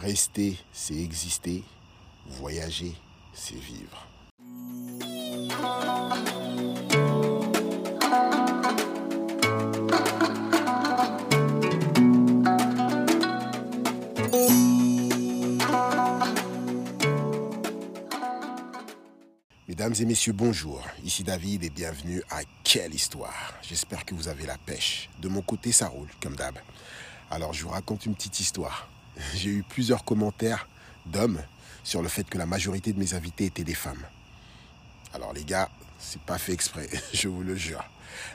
Rester, c'est exister. Voyager, c'est vivre. Mesdames et messieurs, bonjour. Ici David et bienvenue à Quelle Histoire. J'espère que vous avez la pêche. De mon côté, ça roule, comme d'hab. Alors, je vous raconte une petite histoire. J'ai eu plusieurs commentaires d'hommes sur le fait que la majorité de mes invités étaient des femmes. Alors, les gars, c'est pas fait exprès, je vous le jure.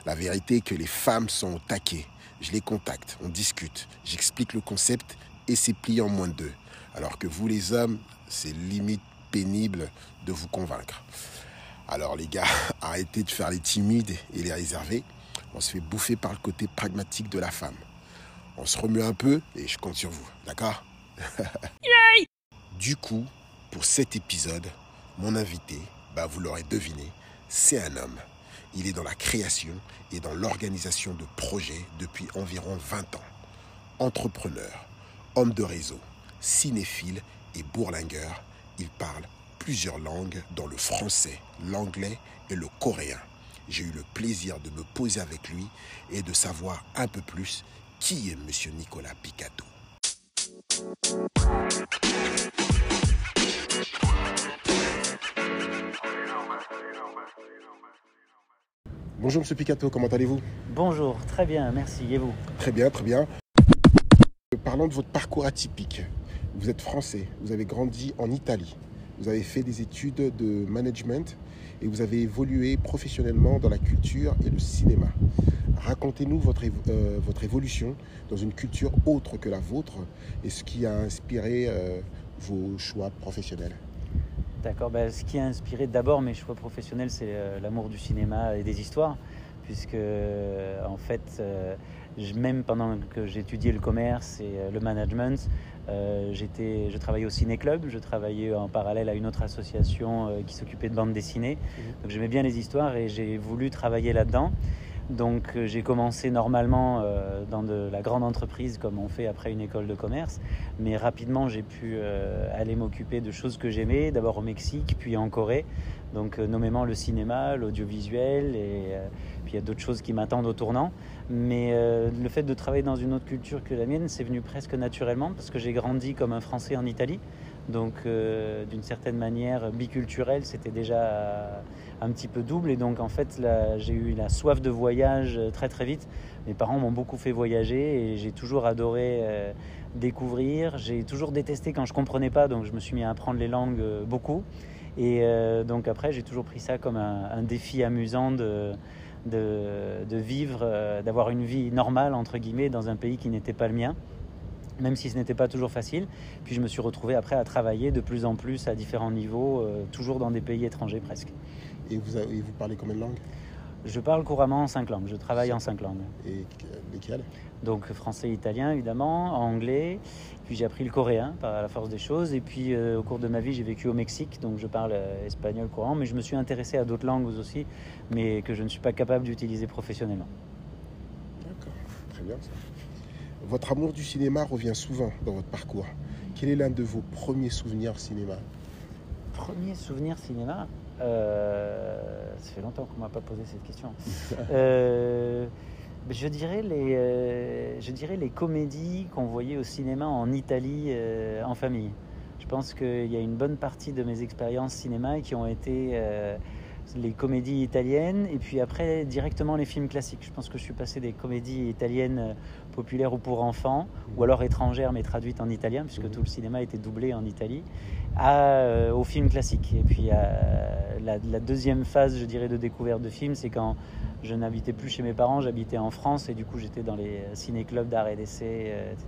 La vérité est que les femmes sont au taquet. Je les contacte, on discute, j'explique le concept et c'est plié en moins de deux. Alors que vous, les hommes, c'est limite pénible de vous convaincre. Alors les gars, arrêtez de faire les timides et les réservés. On se fait bouffer par le côté pragmatique de la femme. On se remue un peu et je compte sur vous, d'accord Du coup, pour cet épisode, mon invité, bah vous l'aurez deviné, c'est un homme. Il est dans la création et dans l'organisation de projets depuis environ 20 ans. Entrepreneur, homme de réseau, cinéphile et bourlingueur, il parle plusieurs langues, dont le français, l'anglais et le coréen. J'ai eu le plaisir de me poser avec lui et de savoir un peu plus qui est M. Nicolas Picato? Bonjour M. Picato, comment allez-vous? Bonjour, très bien, merci. Et vous? Très bien, très bien. Parlons de votre parcours atypique. Vous êtes français, vous avez grandi en Italie, vous avez fait des études de management et vous avez évolué professionnellement dans la culture et le cinéma. Racontez-nous votre, euh, votre évolution dans une culture autre que la vôtre et ce qui a inspiré euh, vos choix professionnels. D'accord, ben, ce qui a inspiré d'abord mes choix professionnels, c'est euh, l'amour du cinéma et des histoires, puisque en fait, même pendant que j'étudiais le commerce et le management, euh, je travaillais au ciné-club, je travaillais en parallèle à une autre association euh, qui s'occupait de bande dessinée. Mhm. Donc j'aimais bien les histoires et j'ai voulu travailler là-dedans. Donc euh, j'ai commencé normalement dans de la grande entreprise comme on fait après une école de commerce, mais rapidement j'ai pu aller m'occuper de choses que j'aimais, d'abord au Mexique, puis en Corée, donc nommément le cinéma, l'audiovisuel, et puis il y a d'autres choses qui m'attendent au tournant. Mais euh, le fait de travailler dans une autre culture que la mienne, c'est venu presque naturellement parce que j'ai grandi comme un Français en Italie. Donc euh, d'une certaine manière biculturel, c'était déjà un petit peu double. Et donc en fait, j'ai eu la soif de voyage très très vite. Mes parents m'ont beaucoup fait voyager et j'ai toujours adoré euh, découvrir. J'ai toujours détesté quand je comprenais pas, donc je me suis mis à apprendre les langues beaucoup. Et donc après, j'ai toujours pris ça comme un, défi amusant de vivre, euh, d'avoir une vie normale, entre guillemets, dans un pays qui n'était pas le mien, même si ce n'était pas toujours facile. Puis je me suis retrouvé après à travailler de plus en plus à différents niveaux, euh, toujours dans des pays étrangers presque. Et vous, vous parlez combien de langues? Je parle couramment en cinq langues, je travaille en cinq langues. Et lesquelles? Donc français, italien évidemment, anglais, puis j'ai appris le coréen par la force des choses. Et puis euh, au cours de ma vie, j'ai vécu au Mexique, donc je parle euh, espagnol courant. Mais je me suis intéressé à d'autres langues aussi, mais que je ne suis pas capable d'utiliser professionnellement. D'accord, très bien ça. Votre amour du cinéma revient souvent dans votre parcours. Quel est l'un de vos premiers souvenirs cinéma Premier souvenir cinéma euh, Ça fait longtemps qu'on ne m'a pas posé cette question. euh, je dirais, les, euh, je dirais les comédies qu'on voyait au cinéma en Italie en famille. Je pense qu'il y a une bonne partie de mes expériences cinéma qui ont été les comédies italiennes et puis après directement les films classiques. Je pense que je suis passé des comédies italiennes populaires ou pour enfants ou alors étrangères mais traduites en italien puisque tout le cinéma était doublé en Italie à, aux films classiques. Et puis la, la, deuxième phase, je dirais, de découverte de films, c'est quand je n'habitais plus chez mes parents, j'habitais en France et du coup j'étais dans les ciné-clubs d'art et d'essai, euh, etc.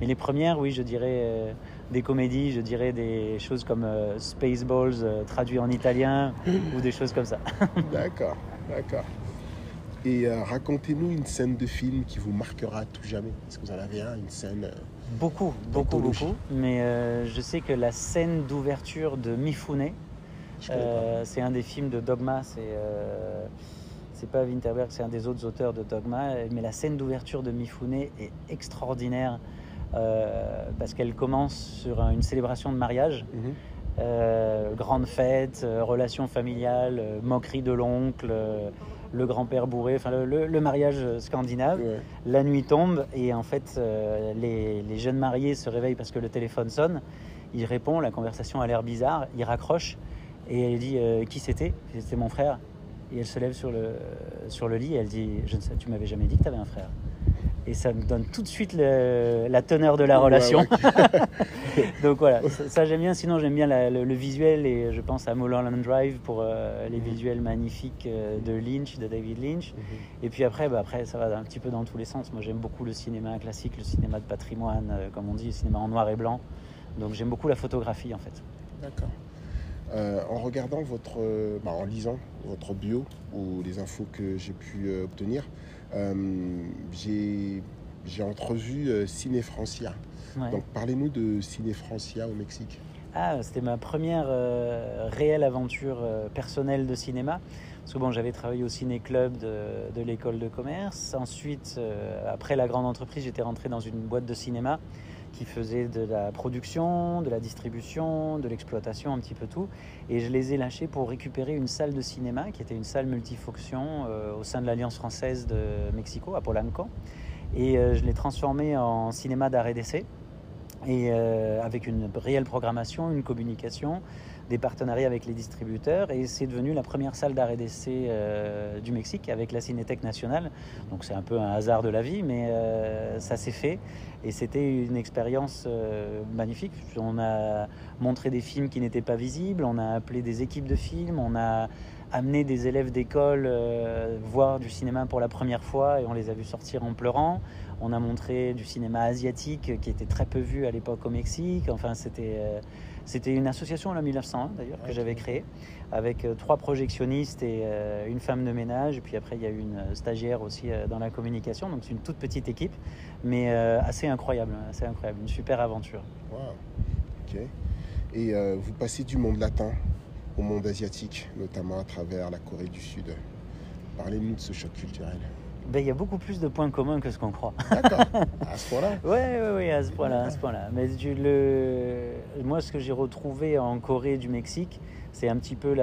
Mais les premières, oui, je dirais euh, des comédies, je dirais des choses comme euh, Spaceballs traduit en italien ou des choses comme ça. d'accord, d'accord. Et racontez-nous une scène de film qui vous marquera à tout jamais. Est-ce que vous en avez un, une scène Beaucoup, beaucoup, beaucoup. Mais je sais que la scène d'ouverture de Mifune, c'est un des films de Dogma. C'est c'est pas Winterberg, c'est un des autres auteurs de Dogma, mais la scène d'ouverture de Mifune est extraordinaire. Parce qu'elle commence sur une célébration de mariage. Mhm. grande fête, relation familiale, moquerie de l'oncle, le grand-père bourré, enfin le, mariage scandinave. La nuit tombe et en fait les, les, jeunes mariés se réveillent parce que le téléphone sonne. Il répond, la conversation a l'air bizarre, il raccroche et elle dit qui c'était? C'était mon frère. Et elle se lève sur le, sur le lit et elle dit Je ne sais, tu m'avais jamais dit que tu avais un frère. Et ça me donne tout de suite la teneur de la relation. Donc voilà, ça, j'aime bien. Sinon, j'aime bien le, visuel et je pense à Mulholland Drive pour euh, les mhm. visuels magnifiques euh, de Lynch, de David Lynch. Mhm. Et puis après, bah, après, ça va un petit peu dans tous les sens. Moi, j'aime beaucoup le cinéma classique, le cinéma de patrimoine, euh, comme on dit, le cinéma en noir et blanc. Donc j'aime beaucoup la photographie en fait. D'accord. Euh, en regardant votre, bah, en lisant votre bio ou les infos que j'ai pu obtenir, j'ai entrevu Ciné Francia. Donc parlez-nous de Ciné Francia au Mexique. Ah, c'était ma première réelle aventure personnelle de cinéma. Parce que bon, j'avais travaillé au ciné-club de, de l'école de commerce. Ensuite, après la grande entreprise, j'étais rentré dans une boîte de cinéma qui faisaient de la production, de la distribution, de l'exploitation, un petit peu tout. Et je les ai lâchés pour récupérer une salle de cinéma qui était une salle multifonction euh, au sein de l'Alliance française de Mexico, à Polanco. Et euh, je l'ai transformé en cinéma d'arrêt d'essai. Et euh, avec une réelle programmation, une communication, des partenariats avec les distributeurs et c'est devenu la première salle d'arrêt d'essai euh, du Mexique avec la Cinétech nationale. Donc c'est un peu un hasard de la vie, mais euh, ça s'est fait et c'était une expérience euh, magnifique. On a montré des films qui n'étaient pas visibles, on a appelé des équipes de films, on a amené des élèves d'école voir du cinéma pour la première fois et on les a vus sortir en pleurant. On a montré du cinéma asiatique qui était très peu vu à l'époque au Mexique. Enfin, c'était c'était une association en 1901 d'ailleurs que j'avais créée avec euh, trois projectionnistes et euh, une femme de ménage. Et puis après, il y a eu une euh, stagiaire aussi dans la communication. Donc c'est une toute petite équipe, mais assez incroyable, assez incroyable, une super aventure. Wow. Ok. Et vous passez du monde latin au monde asiatique, notamment à travers la Corée du Sud. Parlez-nous de ce choc culturel. Ben, il y a beaucoup plus de points communs que ce qu'on croit. D'accord, à ce point-là Oui, oui, oui, à ce point-là. À ce point-là. Mais le... moi, ce que j'ai retrouvé en Corée du Mexique, c'est un petit peu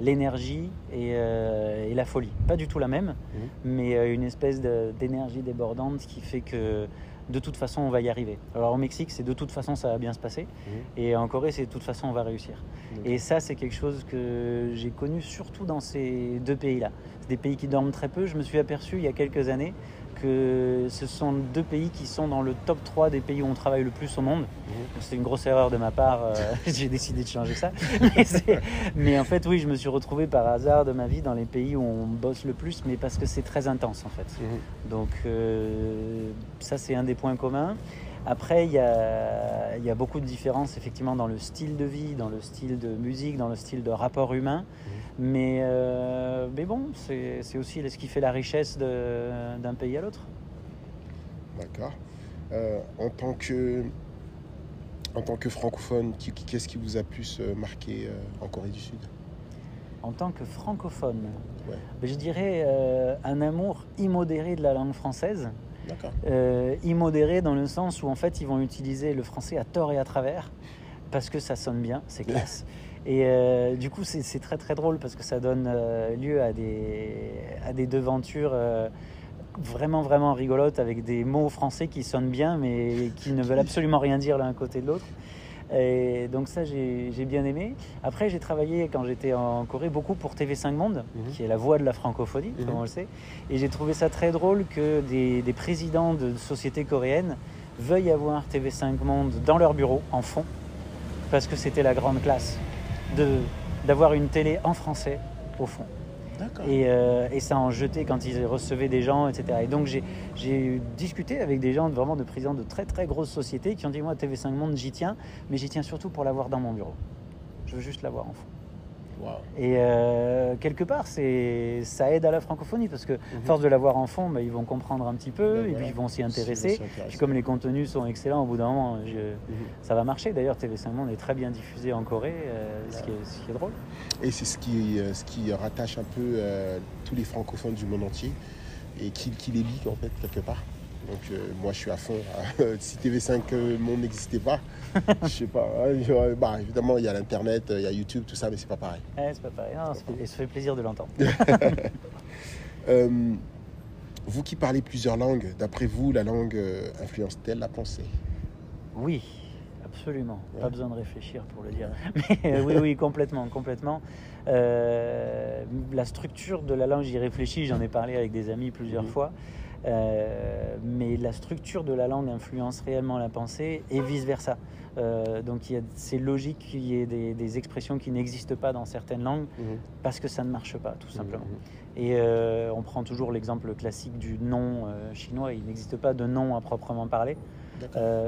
l'énergie et, euh, et, la folie. Pas du tout la même, mhm. mais euh, une espèce d'énergie débordante qui fait que de toute façon on va y arriver. Alors au Mexique, c'est de toute façon ça va bien se passer, mhm. et en Corée, c'est de toute façon on va réussir. Et ça, c'est quelque chose que j'ai connu surtout dans ces deux pays-là. C'est des pays qui dorment très peu. Je me suis aperçu il y a quelques années que ce sont deux pays qui sont dans le top 3 des pays où on travaille le plus au monde. Mhm. C'est une grosse erreur de ma part, euh, j'ai décidé de changer ça. mais, en fait, oui, je me suis retrouvé par hasard de ma vie dans les pays où on bosse le plus, mais parce que c'est très intense en fait. Mhm. Donc euh, ça, c'est un des points communs. Après, il y a, y a, beaucoup de différences effectivement dans le style de vie, dans le style de musique, dans le style de rapport humain. Mhm. Mais, euh, mais bon, c'est aussi ce qui fait la richesse d'un pays à l'autre. D'accord. Euh, en tant que en tant que francophone, qu'est-ce qui vous a plus marqué euh, en Corée du Sud? En tant que francophone, je dirais un amour immodéré de la langue française. Immodéré dans le sens où en fait ils vont utiliser le français à tort et à travers parce que ça sonne bien, c'est classe. Et euh, du coup, c'est très très drôle parce que ça donne euh, lieu à des, à des devantures euh, vraiment vraiment rigolotes avec des mots français qui sonnent bien mais qui ne veulent absolument rien dire l'un côté de l'autre. Et donc ça, j'ai bien aimé. Après, j'ai travaillé quand j'étais en Corée beaucoup pour TV5 Monde, mhm. qui est la voix de la francophonie, comme mhm. on le sait. Et j'ai trouvé ça très drôle que des, des présidents de sociétés coréennes veuillent avoir TV5 Monde dans leur bureau, en fond, parce que c'était la grande classe d'avoir une télé en français au fond. Et, euh, et, ça en jetait quand ils recevaient des gens, etc. Et donc j'ai discuté avec des gens vraiment de présidents de très très grosses sociétés qui ont dit moi TV5 Monde j'y tiens, mais j'y tiens surtout pour l'avoir dans mon bureau. Je veux juste l'avoir en fond. Et euh, quelque part, c'est, ça aide à la francophonie parce que, mhm. force de l'avoir en fond, bah, ils vont comprendre un petit peu ben et puis ils vont s'y intéresser. Puis comme les contenus sont excellents, au bout d'un moment, mhm. ça va marcher. D'ailleurs, TV5 Monde est très bien diffusé en Corée, euh, ce, qui est, drôle. Et c'est ce qui, euh, ce qui rattache un peu tous les francophones du monde entier et qui, qui les lie en fait quelque part. Donc euh, moi je suis à fond. si TV5 euh, Monde n'existait pas, je sais pas. hein, bah, évidemment il y a l'internet, il y a YouTube, tout ça, mais c'est pas pareil. Ouais, c'est pas pareil. Non, ça fait- ça fait plaisir de l'entendre. Euh, vous qui parlez plusieurs langues, d'après vous, la langue euh, influence-t-elle la pensée? Oui, absolument. Ouais. Pas besoin de réfléchir pour le dire. Mais euh, oui, oui, complètement, complètement. Euh, la structure de la langue, j'y réfléchis, j'en ai parlé avec des amis plusieurs Mhm. fois. Euh, mais la structure de la langue influence réellement la pensée et vice-versa. Euh, donc il y a- c'est logique qu'il y ait des, des expressions qui n'existent pas dans certaines langues parce que ça ne marche pas, tout simplement. Et euh, on prend toujours l'exemple classique du nom euh, chinois. Il n'existe pas de nom à proprement parler.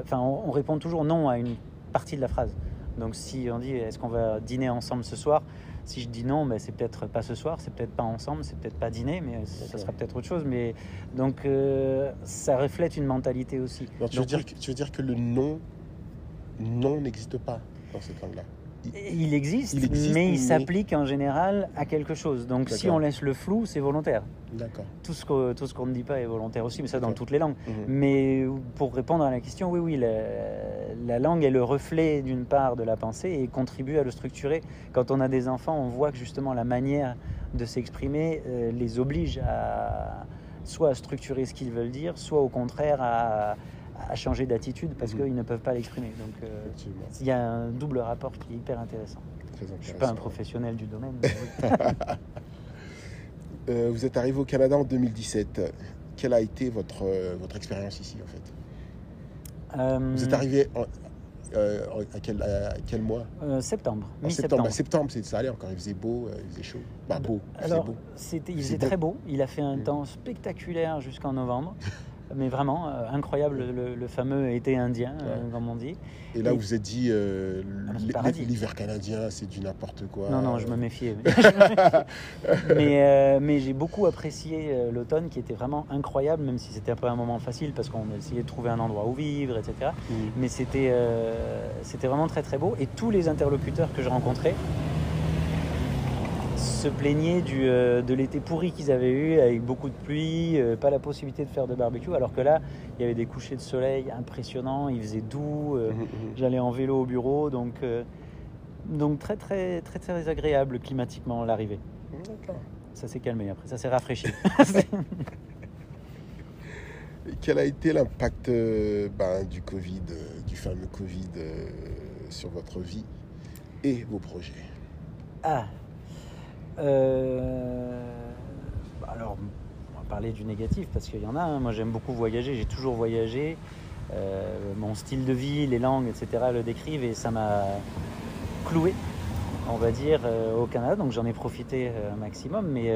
Enfin, on, on répond toujours non à une partie de la phrase. Donc, si on dit est-ce qu'on va dîner ensemble ce soir? Si je dis non, ben, c'est peut-être pas ce soir, c'est peut-être pas ensemble, c'est peut-être pas dîner, mais ça sera peut-être autre chose. Mais donc, euh, ça reflète une mentalité aussi. Donc, tu, veux Donc, dire que, tu veux dire que le non, non n'existe pas dans cette langue-là? Il existe, Il existe, mais mais- il s'applique en général à quelque chose. Donc, si on laisse le flou, c'est volontaire. D'accord. Tout ce qu'on ne dit pas est volontaire aussi, mais ça dans toutes les langues. Mhm. Mais pour répondre à la question, oui, oui, la, la langue est le reflet d'une part de la pensée et contribue à le structurer. Quand on a des enfants, on voit que justement la manière de s'exprimer euh, les oblige à soit à structurer ce qu'ils veulent dire, soit au contraire à, à changer d'attitude parce Mhm. qu'ils ne peuvent pas l'exprimer. Donc euh, il y a un double rapport qui est hyper intéressant. Je ne suis pas un professionnel du domaine. mais. Euh, vous êtes arrivé au Canada en 2017. Quelle a été votre, euh, votre expérience ici en fait? Vous êtes arrivé en- euh, à, quel, à quel mois? Euh, septembre, En septembre. À septembre, c'est ça allait encore. Il faisait beau, euh, il faisait chaud. Bah beau. Il faisait Alors, beau. il faisait beau. très beau. Il a fait un Mm. temps spectaculaire jusqu'en novembre. Mais vraiment euh, incroyable, le, le fameux été indien, euh, comme on dit. Et là, et- vous êtes dit, euh, Ah, l'hiver canadien, c'est du n'importe quoi. Non, non, je me méfiais. mais euh, mais j'ai beaucoup apprécié l'automne qui était vraiment incroyable, même si c'était un peu un moment facile parce qu'on essayait de trouver un endroit où vivre, etc. Mm. Mais c'était c'était vraiment très très beau. Et tous les interlocuteurs que je rencontrais se plaignaient du, euh, de l'été pourri qu'ils avaient eu, avec beaucoup de pluie, euh, pas la possibilité de faire de barbecue, alors que là, il y avait des couchers de soleil impressionnants, il faisait doux, euh, Mhm, mhm. j'allais en vélo au bureau, donc, donc très, très très très agréable climatiquement l'arrivée. Ça s'est calmé après, ça s'est rafraîchi. Quel a été l'impact ben, du Covid, du fameux Covid sur votre vie et vos projets? Ah. Euh, Alors, on va parler du négatif parce qu'il y en a. hein. Moi, j'aime beaucoup voyager. J'ai toujours voyagé. Euh, mon style de vie, les langues, etc. le décrivent et ça m'a cloué, on va dire, euh, au Canada. Donc, j'en ai profité un maximum, mais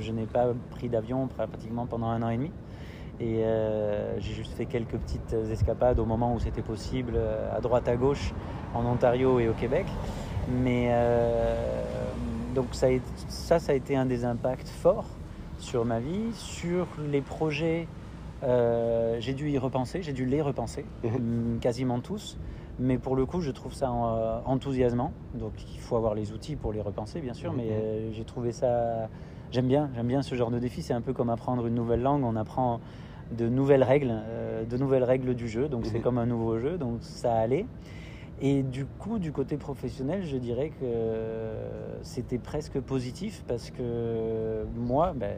je n'ai pas pris d'avion pr- pratiquement pendant un an et demi. Et j'ai juste fait quelques petites escapades au moment où c'était possible, à droite, à gauche, en Ontario et au Québec. Mais donc ça, ça, ça a été un des impacts forts sur ma vie, sur les projets. euh, j'ai dû y repenser, j'ai dû les repenser, mm, quasiment tous. Mais pour le coup, je trouve ça euh, enthousiasmant. Donc il faut avoir les outils pour les repenser, bien sûr. Mais euh, j'ai trouvé ça. J'aime bien, j'aime bien ce genre de défi. C'est un peu comme apprendre une nouvelle langue. On apprend de nouvelles règles, euh, de nouvelles règles du jeu. Donc c'est Mhm. comme un nouveau jeu. Donc ça allait. Et du coup, du côté professionnel, je dirais que c'était presque positif parce que moi, ben,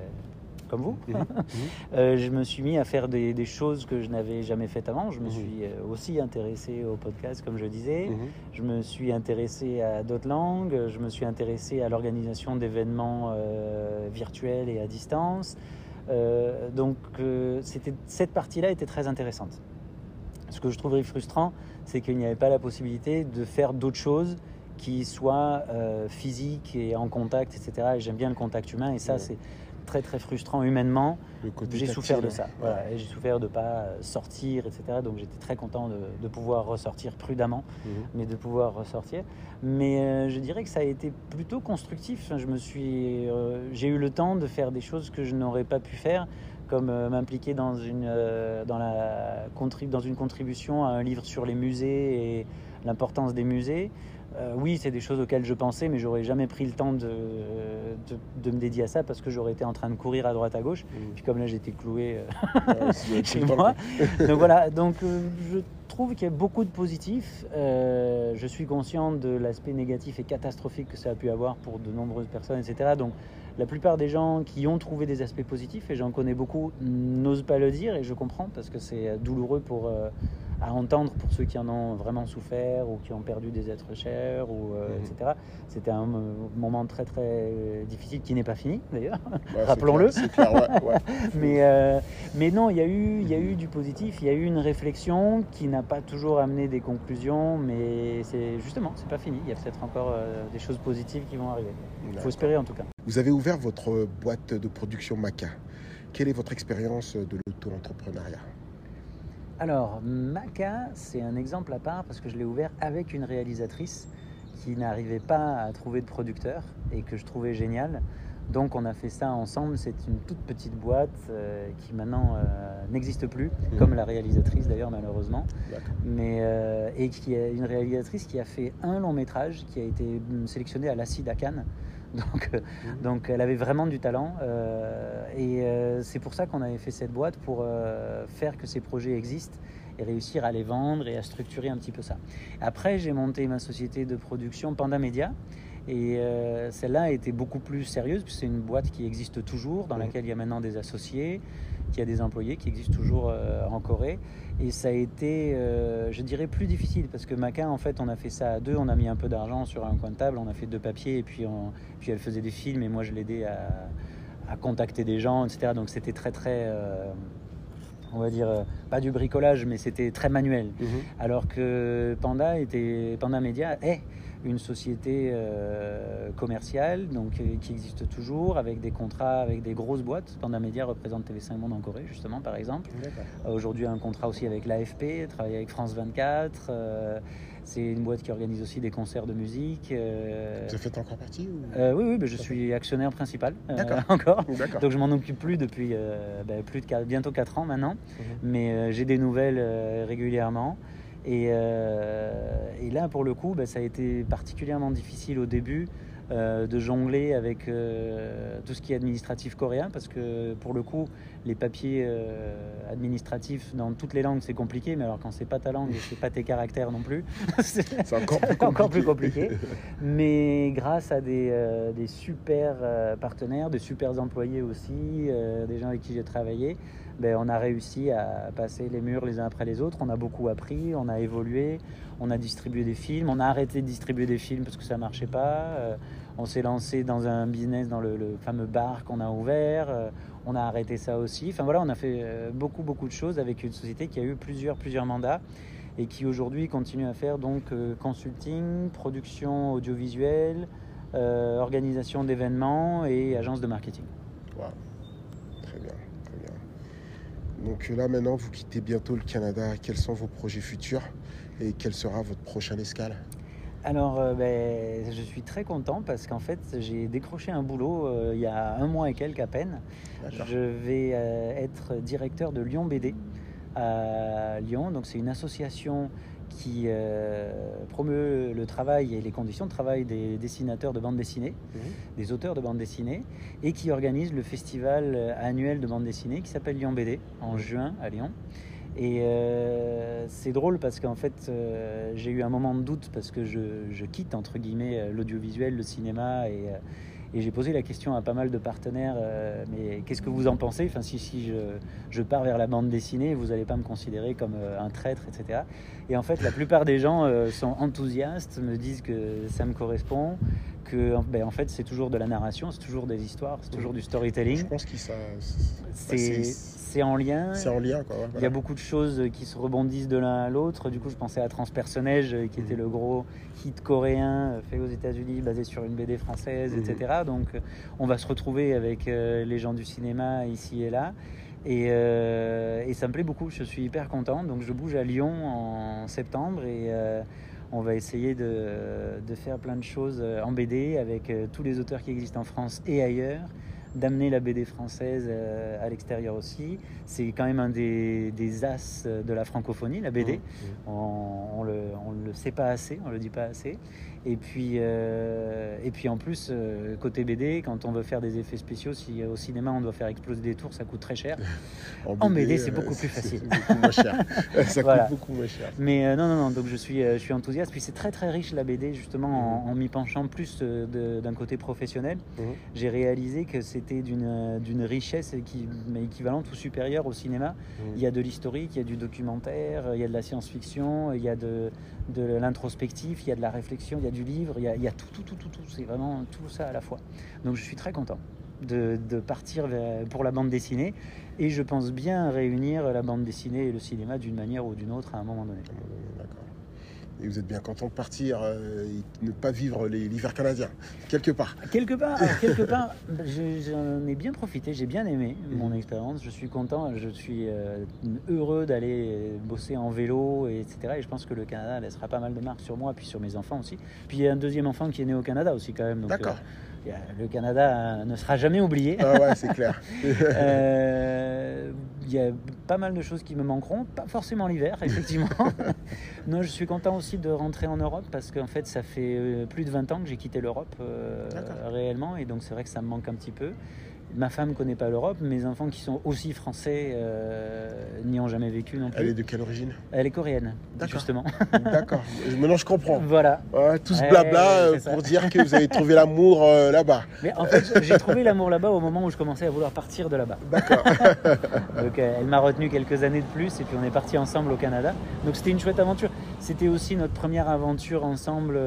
comme vous, Mhm, euh, je me suis mis à faire des, des choses que je n'avais jamais faites avant. Je me Mhm. suis euh, aussi intéressé au podcast, comme je disais. Mhm. Je me suis intéressé à d'autres langues. Je me suis intéressé à l'organisation d'événements euh, virtuels et à distance. Euh, donc, euh, cette partie-là était très intéressante. Ce que je trouverais frustrant, c'est qu'il n'y avait pas la possibilité de faire d'autres choses qui soient euh, physiques et en contact, etc. Et j'aime bien le contact humain, et ça, Ouais. c'est très très frustrant humainement. J'ai souffert de ça. Voilà. J'ai souffert de ne pas sortir, etc. Donc j'étais très content de, de pouvoir ressortir prudemment, Mhm. mais de pouvoir ressortir. Mais euh, je dirais que ça a été plutôt constructif. Je me suis, euh, j'ai eu le temps de faire des choses que je n'aurais pas pu faire, comme euh, m'impliquer dans une, euh, dans, la, dans une contribution à un livre sur les musées et l'importance des musées. Euh, oui, c'est des choses auxquelles je pensais, mais j'aurais jamais pris le temps de, de, me dédier à ça parce que j'aurais été en train de courir à droite à gauche. Mmh. Puis comme là, j'étais cloué euh, chez moi. donc voilà, donc euh, je trouve qu'il y a beaucoup de positifs. je suis conscient de l'aspect négatif et catastrophique que ça a pu avoir pour de nombreuses personnes, etc. Donc la plupart des gens qui ont trouvé des aspects positifs, et j'en connais beaucoup, n'osent pas le dire, et je comprends parce que c'est douloureux pour à entendre pour ceux qui en ont vraiment souffert ou qui ont perdu des êtres chers, ou, euh, mhm. etc. C'était un moment très très difficile qui n'est pas fini d'ailleurs, rappelons-le. mais, euh, mais non, il y, a eu, y a eu du positif, il y a eu une réflexion qui n'a pas toujours amené des conclusions, mais c'est justement, c'est pas fini. Il y a peut-être encore euh, des choses positives qui vont arriver. Il faut espérer en tout cas. Vous avez ouvert votre boîte de production Maca. Quelle est votre expérience de l'auto-entrepreneuriat? Alors, Maca, c'est un exemple à part parce que je l'ai ouvert avec une réalisatrice qui n'arrivait pas à trouver de producteur et que je trouvais génial. Donc on a fait ça ensemble, c'est une toute petite boîte euh, qui maintenant euh, n'existe plus, mmh. comme la réalisatrice d'ailleurs malheureusement, mais euh, et qui est une réalisatrice qui a fait un long métrage qui a été sélectionné à l'Acide à Cannes Donc, euh, mhm. donc elle avait vraiment du talent. Euh, et euh, c'est pour ça qu'on avait fait cette boîte, pour faire que ces projets existent et réussir à les vendre et à structurer un petit peu ça. Après, j'ai monté ma société de production Panda Media. Et celle-là a été beaucoup plus sérieuse, puisque c'est une boîte qui existe toujours, dans laquelle il y a maintenant des associés, qui a des employés, qui existent toujours en Corée. Et ça a été, euh, je dirais, plus difficile parce que Maca, en fait, on a fait ça à deux. On a mis un peu d'argent sur un coin de table, on a fait deux papiers et puis, puis elle faisait des films et moi je l'aidais à, à, contacter des gens, etc. Donc c'était très, très. Euh, on va dire, euh, pas du bricolage, mais c'était très manuel. Mhm. Alors que Panda, était, Panda Media est une société euh, commerciale donc, euh, qui existe toujours avec des contrats avec des grosses boîtes. Panda Media représente TV5 Monde en Corée, justement, par exemple. Aujourd'hui, un contrat aussi avec l'AFP, travaille avec France 24. C'est une boîte qui organise aussi des concerts de musique. Euh... Vous faites encore partie euh, Oui, oui je suis actionnaire principal euh, encore. Donc je m'en occupe plus depuis euh, ben, plus de bientôt 4 ans maintenant. Mhm. Mais j'ai des nouvelles régulièrement. Et, et, là, pour le coup, ben, ça a été particulièrement difficile au début euh, de jongler avec euh, tout ce qui est administratif coréen, parce que pour le coup, les papiers euh, administratifs dans toutes les langues, c'est compliqué, mais alors quand c'est pas ta langue et c'est pas tes caractères non plus, c'est encore, encore, plus compliqué. mais grâce à des, des super partenaires, des super employés aussi, des gens avec qui j'ai travaillé, ben, on a réussi à passer les murs les uns après les autres. On a beaucoup appris, on a évolué, on a distribué des films, on a arrêté de distribuer des films parce que ça marchait pas. Euh, on s'est lancé dans un business, dans le, fameux bar qu'on a ouvert. Euh, on a arrêté ça aussi. Enfin voilà, on a fait euh, beaucoup beaucoup de choses avec une société qui a eu plusieurs plusieurs mandats et qui aujourd'hui continue à faire donc consulting, production audiovisuelle, organisation d'événements et agence de marketing. Donc là maintenant, vous quittez bientôt le Canada. Quels sont vos projets futurs et quelle sera votre prochaine escale? Alors, euh, ben, je suis très content parce qu'en fait, j'ai décroché un boulot euh, il y a un mois et quelques à peine. Je vais euh, être directeur de Lyon BD à Lyon. Donc, c'est une association qui euh, promeut le travail et les conditions de travail des dessinateurs de bande dessinée, mhm. des auteurs de bande dessinée, et qui organise le festival annuel de bande dessinée qui s'appelle Lyon BD en mhm. juin à Lyon. Et euh, c'est drôle parce qu'en fait, euh, j'ai eu un moment de doute parce que je, je quitte entre guillemets l'audiovisuel, le cinéma et et j'ai posé la question à pas mal de partenaires, euh, mais qu'est-ce que vous en pensez? Si, je, pars vers la bande dessinée, vous n'allez pas me considérer comme euh, un traître, etc. Et en fait, la plupart des gens euh, sont enthousiastes, me disent que ça me correspond, que ben, en fait, c'est toujours de la narration, c'est toujours des histoires, c'est toujours du storytelling. Je pense que ça... C'est c'est en lien. C'est en lien, quoi. Il y a beaucoup de choses qui se rebondissent de l'un à l'autre. Du coup, je pensais à Transpersonnage, euh, qui était mhm. le gros hit coréen euh, fait aux États-Unis, basé sur une BD française, etc. Mhm. Donc, euh, on va se retrouver avec les gens du cinéma ici et là. Et, ça me plaît beaucoup. Je suis hyper content. Donc, je bouge à Lyon en septembre et on va essayer de, de, faire plein de choses en BD avec tous les auteurs qui existent en France et ailleurs d'amener la BD française euh, à l'extérieur aussi. C'est quand même un des, des, as de la francophonie, la BD. Mmh, mmh. On ne le, on le, sait pas assez, on le dit pas assez. Et puis, euh, et puis en plus, euh, côté BD, quand on veut faire des effets spéciaux, si au cinéma on doit faire exploser des tours, ça coûte très cher. en, BD, c'est beaucoup plus facile. Beaucoup moins cher. ça coûte beaucoup moins cher. Mais non, non, non, donc je suis, je suis enthousiaste. Puis c'est très très riche la BD, justement, en, m'y penchant plus d'un côté professionnel. J'ai réalisé que c'était d'une richesse qui, mais équivalente ou supérieure au cinéma. Il y a de l'historique, il y a du documentaire, il y a de la science-fiction, il y a de, de l'introspectif, il y a de la réflexion, il y a du livre, il y a, tout, tout, tout, tout, tout. C'est vraiment tout ça à la fois. Donc je suis très content de, de partir pour la bande dessinée et je pense bien réunir la bande dessinée et le cinéma d'une manière ou d'une autre à un moment donné. D'accord. Et vous êtes bien content de partir euh, et ne pas vivre l'hiver canadien, quelque part. Quelque part, quelque part, j'en ai bien profité, j'ai bien aimé mon expérience. Je suis content, je suis euh, heureux d'aller bosser en vélo, etc. Et je pense que le Canada laissera pas mal de marques sur moi, puis sur mes enfants aussi. Puis il y a un deuxième enfant qui est né au Canada aussi quand même. D'accord. Euh, le Canada ne sera jamais oublié. Ah ouais, c'est clair. Il y a pas mal de choses qui me manqueront, pas forcément l'hiver, effectivement. non, je suis content aussi de rentrer en Europe parce qu'en fait, ça fait euh, plus de 20 ans que j'ai quitté l'Europe euh, réellement et donc c'est vrai que ça me manque un petit peu. Ma femme ne connaît pas l'Europe, mes enfants qui sont aussi français euh, n'y ont jamais vécu non plus. Elle est de quelle origine? Elle est coréenne, justement. D'accord, maintenant je comprends. Voilà. tout ce blabla euh, pour dire que vous avez trouvé l'amour euh, là-bas. Mais en fait, j'ai trouvé l'amour là-bas au moment où je commençais à vouloir partir de là-bas. D'accord. Donc elle m'a retenu quelques années de plus et puis on est parti ensemble au Canada. Donc c'était une chouette aventure. C'était aussi notre première aventure ensemble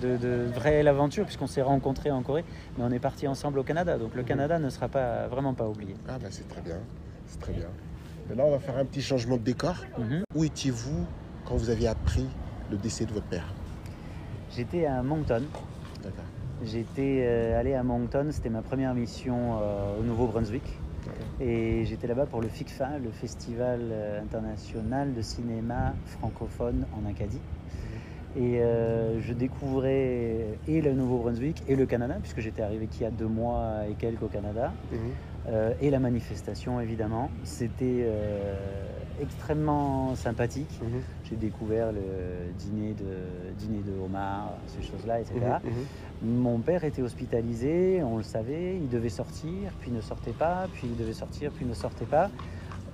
de, de vraie aventure puisqu'on s'est rencontrés en Corée, mais on est parti ensemble au Canada. Donc le mhm. Canada ne sera pas vraiment pas oublié. Ah bah c'est très bien, c'est très bien. Maintenant on va faire un petit changement de décor. Mhm. Où étiez-vous quand vous aviez appris le décès de votre père? J'étais à Moncton. J'étais euh, allé à Moncton, c'était ma première mission euh, au Nouveau-Brunswick. Et j'étais là-bas pour le FICFA, le Festival euh, international de cinéma francophone en Acadie. Et euh, je découvrais et le Nouveau-Brunswick et le Canada, puisque j'étais arrivé qu'il y a deux mois et quelques au Canada, mhm. euh, et la manifestation évidemment. C'était euh, extrêmement sympathique. Mhm. J'ai découvert le dîner de, dîner de homard, ces choses-là, etc. Mhm, Mon père était hospitalisé, on le savait, il devait sortir, puis ne sortait pas, puis il devait sortir, puis ne sortait pas.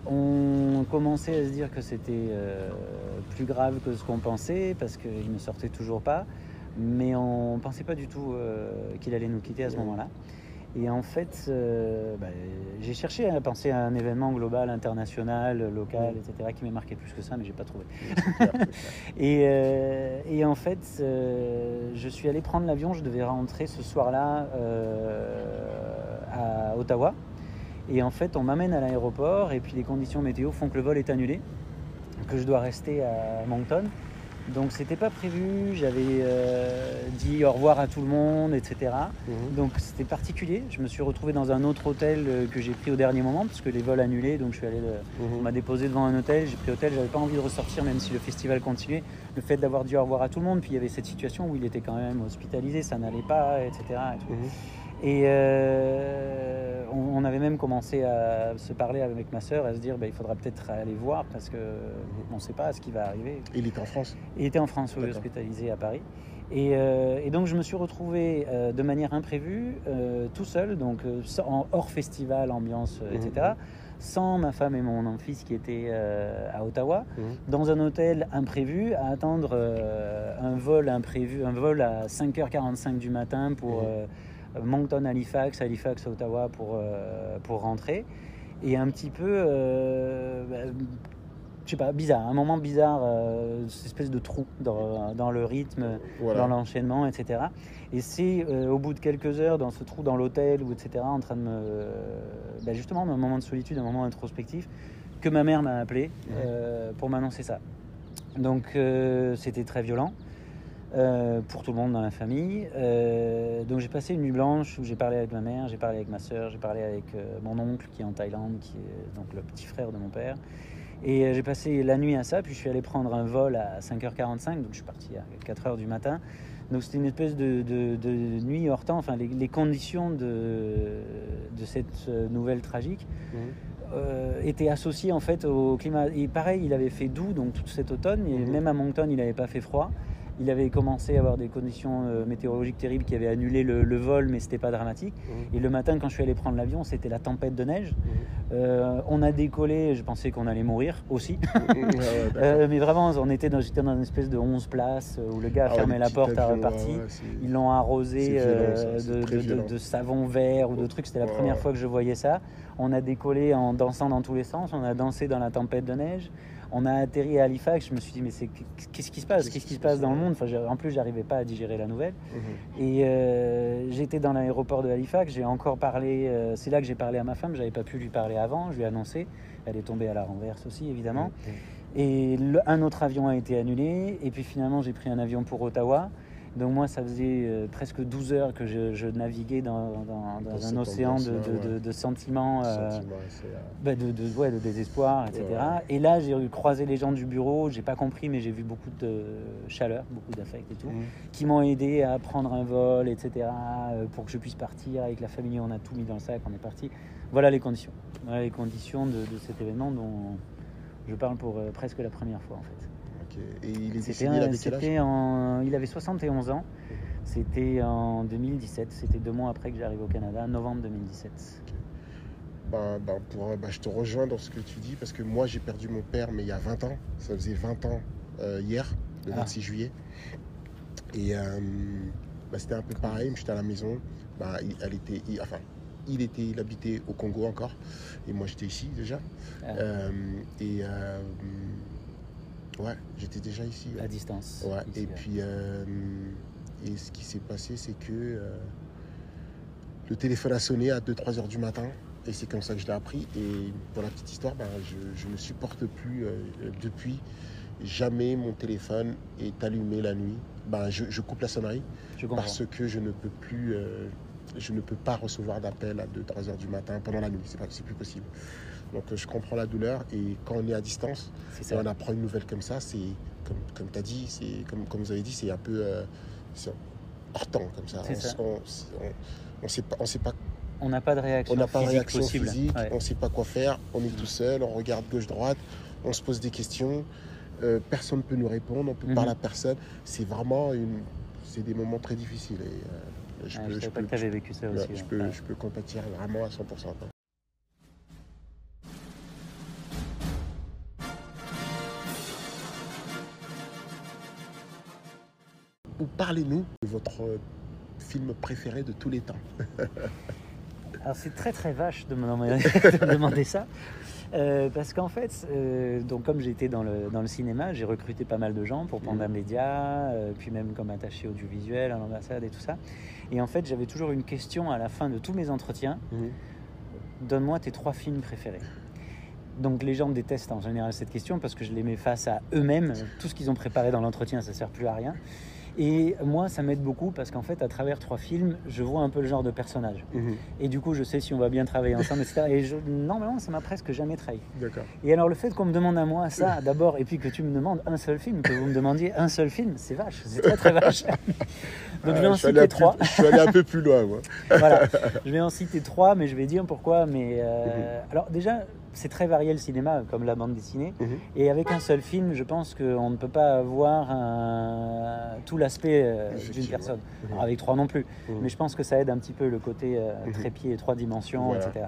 On commençait à se dire que c'était euh, plus grave que ce qu'on pensait parce qu'il ne sortait toujours pas, mais on ne pensait pas du tout euh, qu'il allait nous quitter à ce moment-là. Et en fait, euh, bah, j'ai cherché à penser à un événement global, international, local, etc., qui m'ait marqué plus que ça, mais j'ai pas trouvé. et, en fait, je suis allé prendre l'avion. Je devais rentrer ce soir-là à Ottawa. Et en fait, on m'amène à l'aéroport et puis les conditions météo font que le vol est annulé, que je dois rester à Moncton. Donc c'était pas prévu, j'avais euh, dit au revoir à tout le monde, etc. Mhm. Donc c'était particulier. Je me suis retrouvé dans un autre hôtel euh, que j'ai pris au dernier moment parce que les vols annulés. Donc je suis allé, mhm. on m'a déposé devant un hôtel, j'ai pris l'hôtel, j'avais pas envie de ressortir même si le festival continuait. Le fait d'avoir dit au revoir à tout le monde, puis il y avait cette situation où il était quand même hospitalisé, ça n'allait pas, etc. Et, euh, on, avait même commencé à se parler avec ma sœur, à se dire bah, il faudra peut-être aller voir parce qu'on ne sait pas ce qui va arriver. Il était en France Il était en France, oui, hospitalisé à Paris. Euh, et, donc je me suis retrouvé euh, de manière imprévue, tout seul, donc hors festival, ambiance, etc. Mhm. Sans ma femme et mon fils qui étaient à Ottawa, mhm. dans un hôtel imprévu, à attendre un vol imprévu, un vol à 5h45 du matin pour mhm. Moncton, Halifax, Halifax, Ottawa pour, euh, pour rentrer. Et un petit peu, euh, bah, je sais pas, bizarre, un moment bizarre, euh, cette espèce de trou dans, le rythme, dans l'enchaînement, etc. Et c'est au bout de quelques heures dans ce trou dans l'hôtel ou etc. en train de me, bah, justement, un moment de solitude, un moment introspectif, que ma mère m'a appelé pour m'annoncer ça. Donc c'était très violent. Euh, pour tout le monde dans la famille. Euh, donc j'ai passé une nuit blanche où j'ai parlé avec ma mère, j'ai parlé avec ma soeur, j'ai parlé avec euh, mon oncle qui est en Thaïlande, qui est donc le petit frère de mon père. Et j'ai passé la nuit à ça, puis je suis allé prendre un vol à 5h45, donc je suis parti à 4h du matin. Donc c'était une espèce de, de- de nuit hors temps. Enfin, les, les conditions de, de cette nouvelle tragique Mhm. euh, étaient associées en fait au climat. Et pareil, il avait fait doux donc tout cet automne, et Mhm. même à Moncton, il n'avait pas fait froid. Il avait commencé à avoir des conditions euh, météorologiques terribles qui avaient annulé le, le vol, mais c'était pas dramatique. Mhm. Et le matin, quand je suis allé prendre l'avion, c'était la tempête de neige. Mhm. Euh, on a décollé, je pensais qu'on allait mourir aussi. D'accord. Euh, mais vraiment, on était dans, j'étais dans une espèce de 11 places où le gars a Ah fermé la porte, a avions, reparti. ouais, ouais, c'est- Ils l'ont arrosé violent, ça, de, très de- de- violent. de savon vert ou de trucs. C'était la Ouais, première ouais. fois que je voyais ça. On a décollé en dansant dans tous les sens. On a dansé dans la tempête de neige. On a atterri à Halifax. Je me suis dit, mais c'est qu'est-ce qui se passe? Qu'est-ce qui se passe dans le monde? Enfin, En plus, j'arrivais pas à digérer la nouvelle. Mhm. Et euh, j'étais dans l'aéroport de Halifax, j'ai encore parlé, euh, c'est là que j'ai parlé à ma femme, j'avais pas pu lui parler avant, je lui ai annoncé, elle est tombée à la renverse aussi évidemment. Mhm. Et le- un autre avion a été annulé, et puis finalement j'ai pris un avion pour Ottawa. Donc moi ça faisait euh, presque 12 heures que je, je naviguais dans, dans- dans Dans un océan de, ambiance-là, de- de- ouais. de sentiments. euh, euh, bah, de, de, ouais, de désespoir, etc. Et là, j'ai croisé les gens du bureau, j'ai pas compris, mais j'ai vu beaucoup de chaleur, beaucoup d'affect et tout, Mhm. qui m'ont aidé à prendre un vol, etc. pour que je puisse partir avec la famille. On a tout mis dans le sac, on est parti. Voilà les conditions. Voilà les conditions de, cet événement dont je parle pour presque la première fois en fait. Ok. Et il avec quel âge c'était en, il avait 71 ans. C'était en 2017. C'était deux mois après que j'arrive au Canada, novembre 2017. Bah, bah, pour, bah, je te rejoins dans ce que tu dis parce que moi j'ai perdu mon père mais il y a 20 ans. Ça faisait 20 ans euh, hier, le Ah. 26 juillet. Et euh, bah, c'était un peu pareil. J'étais à la maison. Bah, il, elle était, il- enfin, il était, il habitait au Congo encore. Et moi j'étais ici déjà. Ah. Euh, et euh, ouais, j'étais déjà ici. à distance. Ouais, ici, et ouais. puis, euh, et ce qui s'est passé, c'est que euh, le téléphone a sonné à 2-3 heures du matin, et c'est comme ça que je l'ai appris. Et pour la petite histoire, ben, je, je ne supporte plus euh, depuis. Jamais mon téléphone est allumé la nuit. Ben, je, je coupe la sonnerie je parce que je ne peux plus, je ne peux pas recevoir d'appel à 2-3 heures du matin pendant la nuit. C'est pas, c'est plus possible. Donc euh, je comprends la douleur et quand on est à distance, et on apprend une nouvelle comme ça, c'est comme, comme tu as dit, c'est comme, comme vous avez dit, c'est un peu euh, hors temps comme ça. On, ça. on, sait pas, on sait pas, On n'a pas de réaction on n'a pas de réaction possible. physique, Ouais. on sait pas quoi faire, on est tout seul, on regarde gauche droite, on se pose des questions, euh, personne ne peut nous répondre, on peut Mhm. parler à personne. C'est vraiment une, c'est des moments très difficiles et euh, je peux, je je savais pas peux- que tu avais vécu ça ouais, je peux, je peux compatir vraiment à 100%. Ou Parlez-nous de votre euh, film préféré de tous les temps. Alors c'est très très vache de me demander, de me demander ça. Euh, parce qu'en fait, euh, donc comme j'étais dans le, dans le cinéma, j'ai recruté pas mal de gens pour Panda Mhm. Média, euh, puis même comme attaché audiovisuel à l'ambassade et tout ça. Et en fait, j'avais toujours une question à la fin de tous mes entretiens donne-moi tes trois films préférés. Donc les gens détestent en général cette question parce que je les mets face à eux-mêmes. Tout ce qu'ils ont préparé dans l'entretien, ça sert plus à rien. Et moi, ça m'aide beaucoup parce qu'en fait, à travers trois films, je vois un peu le genre de personnage. Et du coup, je sais si on va bien travailler ensemble, etc. Et je- normalement, ça m'a presque jamais trahi. D'accord. Et alors, le fait qu'on me demande à moi ça d'abord, et puis que tu me demandes un seul film, que vous me demandiez un seul film, c'est vache, c'est très très vache. Donc, je vais Ah, en suis allé citer trois. je suis allé un peu plus loin, moi. voilà. Je vais en citer trois, mais je vais dire pourquoi. Mais euh, alors déjà, c'est très varié le cinéma, comme la bande dessinée. Mhm. Et avec un seul film, je pense qu'on ne peut pas avoir un- tout l'aspect euh, d'une personne. Mhm. Alors, avec trois non plus. Mhm. Mais je pense que ça aide un petit peu le côté euh, trépied et trois dimensions, Voilà. etc.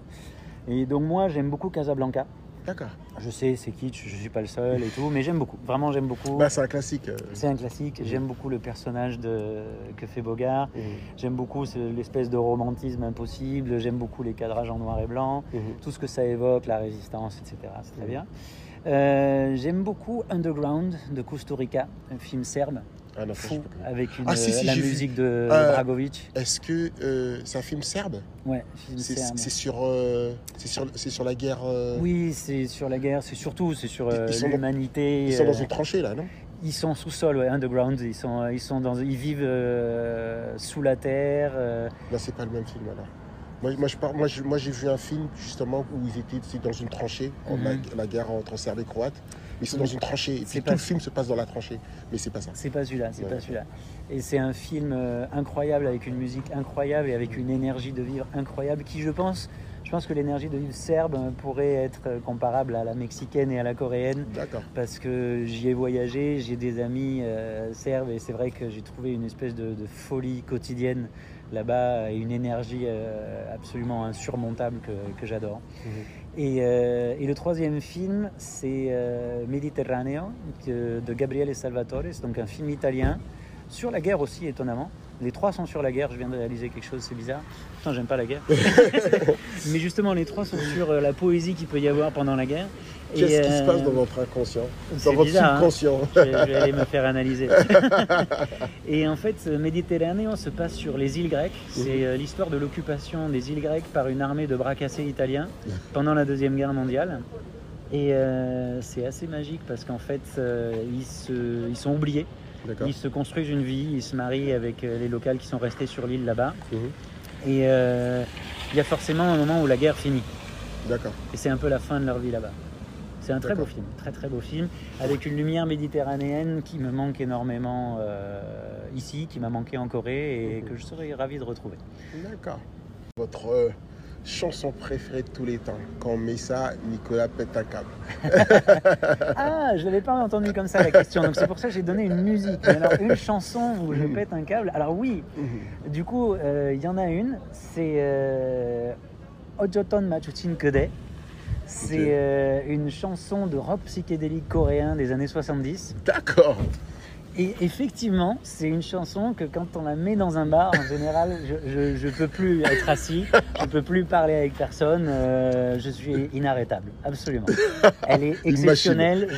Et donc moi, j'aime beaucoup Casablanca. D'accord. Je sais, c'est kitsch, je suis pas le seul et tout, mais j'aime beaucoup. Vraiment, j'aime beaucoup. Bah, c'est un classique. euh. c'est un classique. J'aime beaucoup le personnage de... que fait Bogart. Mhm. J'aime beaucoup ce- l'espèce de romantisme impossible. J'aime beaucoup les cadrages en noir et blanc, Mhm. tout ce que ça évoque, la résistance, etc. C'est très bien. Euh, J'aime beaucoup Underground de Costa Rica, un film serbe, Ah non, fou, avec une, Ah, si, si, la vu. musique de Euh, Dragovic. Est-ce que euh, c'est un film serbe? Ouais, C'est sur, euh, c'est sur, la guerre. euh, Oui, c'est sur la guerre, c'est surtout c'est sur l'humanité. Ils sont dans une tranchée là, non? Ils sont sous-sol, ouais, underground. Ils sont, ils sont dans, ils vivent euh, sous la terre. euh, Là, c'est pas le même film alors. Moi, moi, je par- moi, j'ai vu un film justement où ils étaient dans une tranchée, en Mhm. la, la guerre entre Serbes et Croates. Ils sont dans une tranchée. Et puis pas- tout le film se passe dans la tranchée. Mais c'est pas ça. C'est pas celui-là, c'est Ouais. pas celui-là. Et c'est un film euh, incroyable avec une musique incroyable et avec une énergie de vivre incroyable qui, je pense, je pense que l'énergie de vivre serbe euh, pourrait être euh, comparable à la mexicaine et à la coréenne D'accord. parce que j'y ai voyagé, j'ai des amis euh, serbes et c'est vrai que j'ai trouvé une espèce de, de folie quotidienne là-bas et une énergie euh, absolument insurmontable que, que j'adore. Mhm. Et, euh, et le troisième film, c'est euh, Mediterraneo de, de Gabriele Salvatore, c'est donc un film italien sur la guerre aussi, étonnamment. Les trois sont sur la guerre, je viens de réaliser quelque chose, c'est bizarre. Pourtant, j'aime pas la guerre. Mais justement, les trois sont sur euh, la poésie qu'il peut y avoir pendant la guerre. Qu'est-ce qui se euh, passe dans votre inconscient Dans votre bizarre, hein. subconscient je vais, je vais aller me faire analyser. et en fait, euh, Méditerranéen se passe sur les îles grecques. C'est euh, l'histoire de l'occupation des îles grecques par une armée de bras cassés italiens pendant la Deuxième Guerre mondiale. Et euh, c'est assez magique parce qu'en fait, euh, ils, se- ils sont oubliés. Ils se construisent une vie, ils se marient avec euh, les locales qui sont restés sur l'île là-bas. Mhm. Et euh, il y a forcément un moment où la guerre finit. D'accord. Et c'est un peu la fin de leur vie là-bas. C'est un très beau film, très très beau film, avec une lumière méditerranéenne qui me manque énormément euh, ici, qui m'a manqué en Corée et Mhm. que je serais ravi de retrouver. D'accord. Votre euh, chanson préférée de tous les temps Quand on met ça, Nicolas pète un câble. Ah, je l'avais pas entendu comme ça la question, donc c'est pour ça que j'ai donné une musique. Mais alors une chanson où je Mhm. pète un câble, alors oui, Mhm. du coup euh, il y en a une, c'est Ojoton Machuchin Kede. C'est euh, une chanson de rock psychédélique coréen des années 70. D'accord. Et effectivement, c'est une chanson que quand on la met dans un bar, en général, je, je peux plus être assis, je peux plus parler avec personne, euh, je suis inarrêtable, absolument. Elle est exceptionnelle.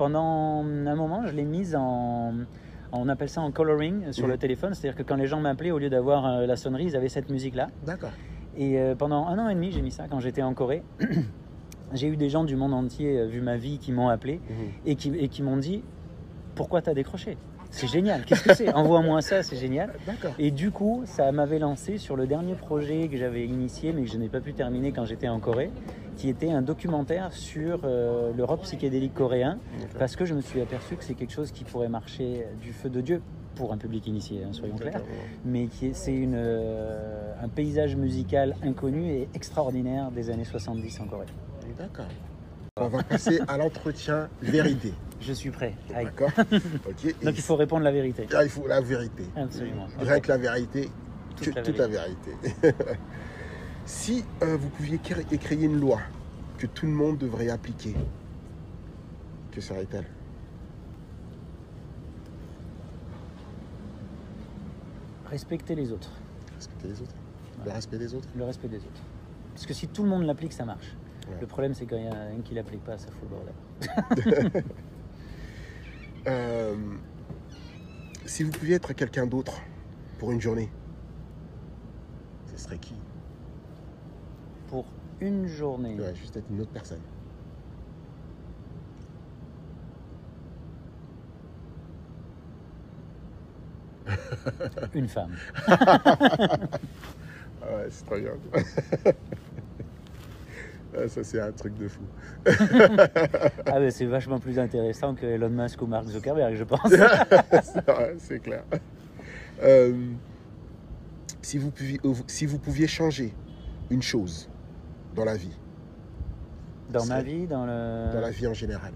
Pendant un moment, je l'ai mise en, on appelle ça en coloring sur le téléphone, c'est-à-dire que quand les gens m'appelaient, au lieu d'avoir euh, la sonnerie, ils avaient cette musique-là. D'accord. Et euh, pendant un an et demi, j'ai mis ça quand j'étais en Corée. j'ai eu des gens du monde entier, euh, vu ma vie, qui m'ont appelé Mhm. et qui, et qui m'ont dit Pourquoi t'as décroché? C'est génial, qu'est-ce que c'est Envoie-moi ça, c'est génial. D'accord. Et du coup, ça m'avait lancé sur le dernier projet que j'avais initié, mais que je n'ai pas pu terminer quand j'étais en Corée, qui était un documentaire sur euh, le rock psychédélique coréen, parce que je me suis aperçu que c'est quelque chose qui pourrait marcher du feu de Dieu pour un public initié, hein, soyons clairs mais qui c'est une, euh, un paysage musical inconnu et extraordinaire des années 70 en Corée. D'accord. On va passer à l'entretien vérité. Je suis prêt. D'accord Donc il faut répondre la vérité. Là, il faut la vérité. Absolument. Rien Ok. que la vérité, Toute la toute la vérité. si euh, vous pouviez cré- créer une loi que tout le monde devrait appliquer, que serait-elle? Respecter les autres, Respecter les autres? Le respect des autres? Le respect des autres. Parce que si tout le monde l'applique, ça marche. Ouais. Le problème, c'est quand il y en a un qui l'applique pas, ça fout le bordel. Euh, Si vous pouviez être quelqu'un d'autre pour une journée, ce serait qui? Pour une journée, Ouais, juste être une autre personne. une femme. Ah ouais, c'est très bien. Ah, ça, c'est un truc de fou. Ah ben c'est vachement plus intéressant que Elon Musk ou Mark Zuckerberg, je pense. c'est clair. Euh, si, vous pouviez, euh, si vous pouviez changer une chose dans la vie, Dans ma vie, dans le... dans la vie en général,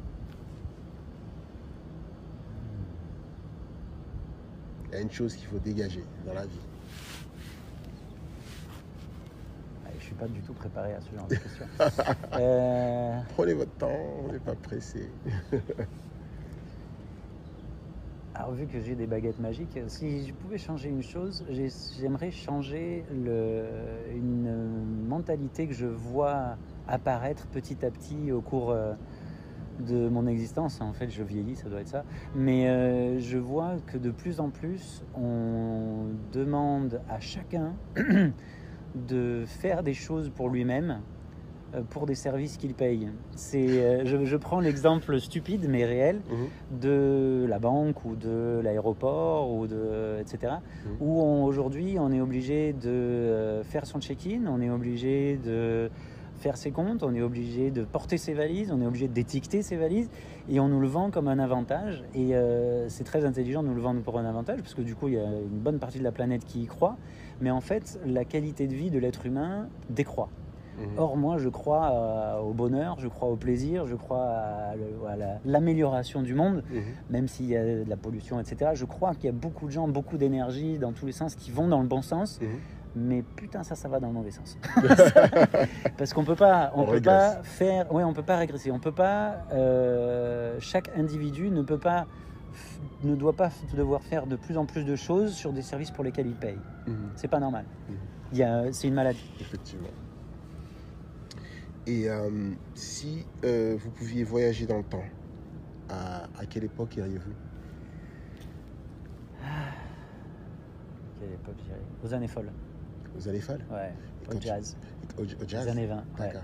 il y a une chose qu'il faut dégager dans la vie. Ah, Je suis pas du tout préparé à ce genre de questions. Euh, Prenez votre temps, on n'est pas pressé. Alors vu que j'ai des baguettes magiques, si je pouvais changer une chose, j'ai- j'aimerais changer le- une mentalité que je vois apparaître petit à petit au cours euh, de mon existence. En fait, je vieillis, ça doit être ça. Mais euh, je vois que de plus en plus, on demande à chacun de faire des choses pour lui-même euh, pour des services qu'il paye. C'est, euh, je, je prends l'exemple stupide mais réel Mhm. de la banque ou de l'aéroport ou de etc. Mhm. Où aujourd'hui on est obligé de euh, faire son check-in, on est obligé de faire ses comptes, on est obligé de porter ses valises, on est obligé d'étiqueter ses valises et on nous le vend comme un avantage et euh, c'est très intelligent de nous le vendre pour un avantage parce que du coup il y a une bonne partie de la planète qui y croit mais en fait la qualité de vie de l'être humain décroît. Mhm. Or, moi, je crois euh, au bonheur, je crois au plaisir, je crois à, la- l'amélioration du monde, Mhm. même s'il y a de la pollution, etc. Je crois qu'il y a beaucoup de gens, beaucoup d'énergie dans tous les sens qui vont dans le bon sens, Mhm. mais putain, ça, ça va dans le mauvais sens. Parce qu'on peut pas, on, On peut régresse. pas faire, ouais, on peut pas régresser, on peut pas, euh, chaque individu ne peut pas, ne doit pas devoir faire de plus en plus de choses sur des services pour lesquels il paye. Mhm. C'est pas normal. A, c'est une maladie. Effectivement. Et euh, si euh, vous pouviez voyager dans le temps, à, à quelle époque iriez-vous? Quelle époque, je dirais Aux années folles. Aux années folles? Ouais, au tu- jazz. Au, jazz? Les années 20. Ouais. D'accord.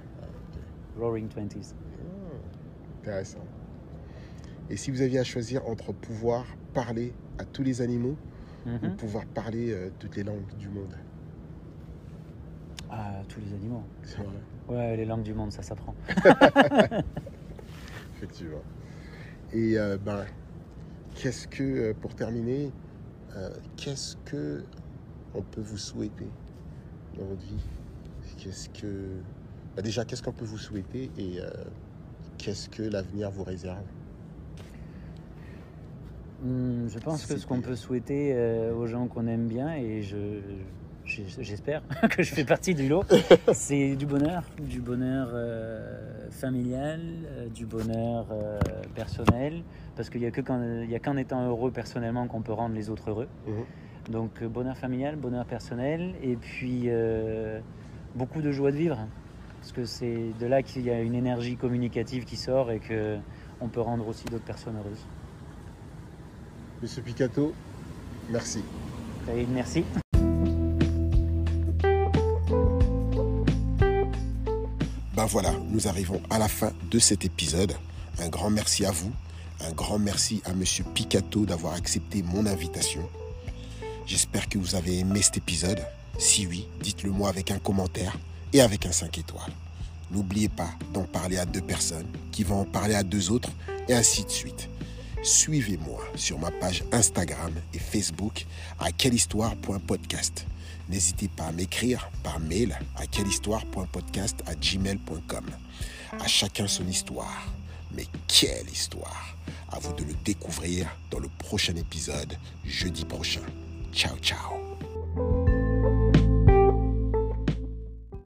Roaring Twenties. Ah, Intéressant. Et si vous aviez à choisir entre pouvoir parler à tous les animaux ou Mhm. pouvoir parler euh, toutes les langues du monde Ah, tous les animaux. C'est vrai, Ouais, les langues du monde, ça s'apprend. effectivement. Et euh, ben, qu'est-ce que, euh, pour terminer, euh, qu'est-ce que on peut vous souhaiter dans votre vie? Qu'est-ce que, ben, déjà, qu'est-ce qu'on peut vous souhaiter et qu'est-ce que l'avenir vous réserve? Hmm, je pense que ce qu'on peut souhaiter euh, aux gens qu'on aime bien, et je, je- j'espère que je fais partie du lot, c'est du bonheur, du bonheur euh, familial, euh, du bonheur euh, personnel, parce qu'il n'y a que quand- il y a qu'en étant heureux personnellement qu'on peut rendre les autres heureux. Mhm. Donc bonheur familial, bonheur personnel, et puis beaucoup de joie de vivre, parce que c'est de là qu'il y a une énergie communicative qui sort et que on peut rendre aussi d'autres personnes heureuses. Monsieur Picato, merci. Merci. Ben voilà, nous arrivons à la fin de cet épisode. Un grand merci à vous. Un grand merci à Monsieur Picato d'avoir accepté mon invitation. J'espère que vous avez aimé cet épisode. Si oui, dites-le moi avec un commentaire et avec un 5 étoiles. N'oubliez pas d'en parler à deux personnes qui vont en parler à deux autres et ainsi de suite. Suivez-moi sur ma page Instagram et Facebook à quellehistoire.podcast. N'hésitez pas à m'écrire par mail à quellehistoire.podcast à gmail.com. À chacun son histoire. Mais quelle histoire À vous de le découvrir dans le prochain épisode, jeudi prochain. Ciao, ciao